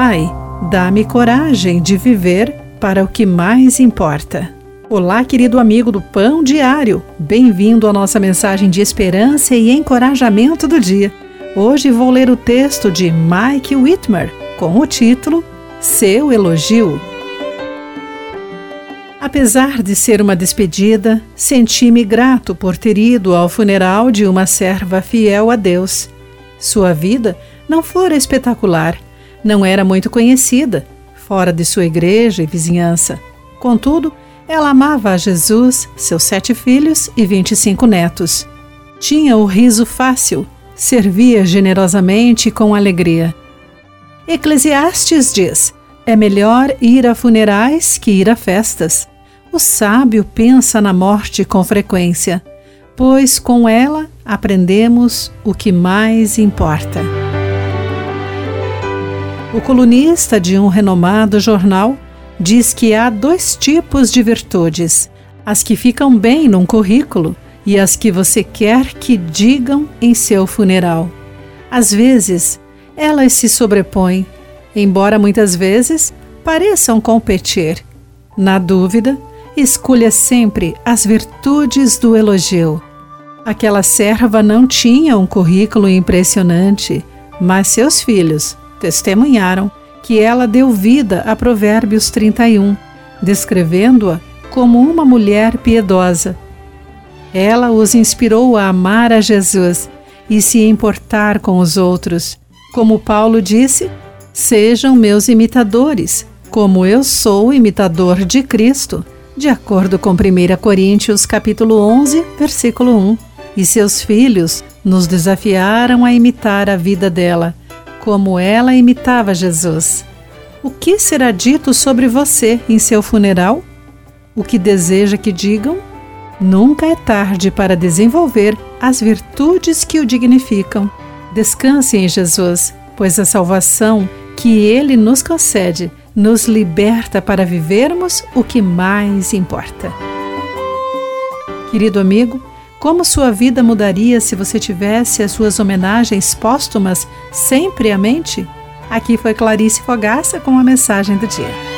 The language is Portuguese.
Pai, dá-me coragem de viver para o que mais importa. Olá, querido amigo do Pão Diário. Bem-vindo à nossa mensagem de esperança e encorajamento do dia. Hoje vou ler o texto de Mike Whitmer com o título Seu Elogio. Apesar de ser uma despedida, senti-me grato por ter ido ao funeral de uma serva fiel a Deus. Sua vida não fora espetacular, não era muito conhecida, fora de sua igreja e vizinhança. Contudo, ela amava a Jesus, seus sete filhos e vinte e cinco netos. Tinha o riso fácil, servia generosamente e com alegria. Eclesiastes diz: é melhor ir a funerais que ir a festas. O sábio pensa na morte com frequência, pois com ela aprendemos o que mais importa. O colunista de um renomado jornal diz que há dois tipos de virtudes: as que ficam bem num currículo e as que você quer que digam em seu funeral. Às vezes, elas se sobrepõem, embora muitas vezes pareçam competir. Na dúvida, escolha sempre as virtudes do elogio. Aquela serva não tinha um currículo impressionante, mas seus filhos testemunharam que ela deu vida a Provérbios 31, descrevendo-a como uma mulher piedosa. Ela os inspirou a amar a Jesus e se importar com os outros. Como Paulo disse: Sejam meus imitadores, como eu sou imitador de Cristo, de acordo com 1 Coríntios capítulo 11, versículo 1. E seus filhos nos desafiaram a imitar a vida dela como ela imitava Jesus. O que será dito sobre você em seu funeral? O que deseja que digam? Nunca é tarde para desenvolver as virtudes que o dignificam. Descanse em Jesus, pois a salvação que ele nos concede nos liberta para vivermos o que mais importa. Querido amigo, como sua vida mudaria se você tivesse as suas homenagens póstumas sempre à mente? Aqui foi Clarice Fogaça com a mensagem do dia.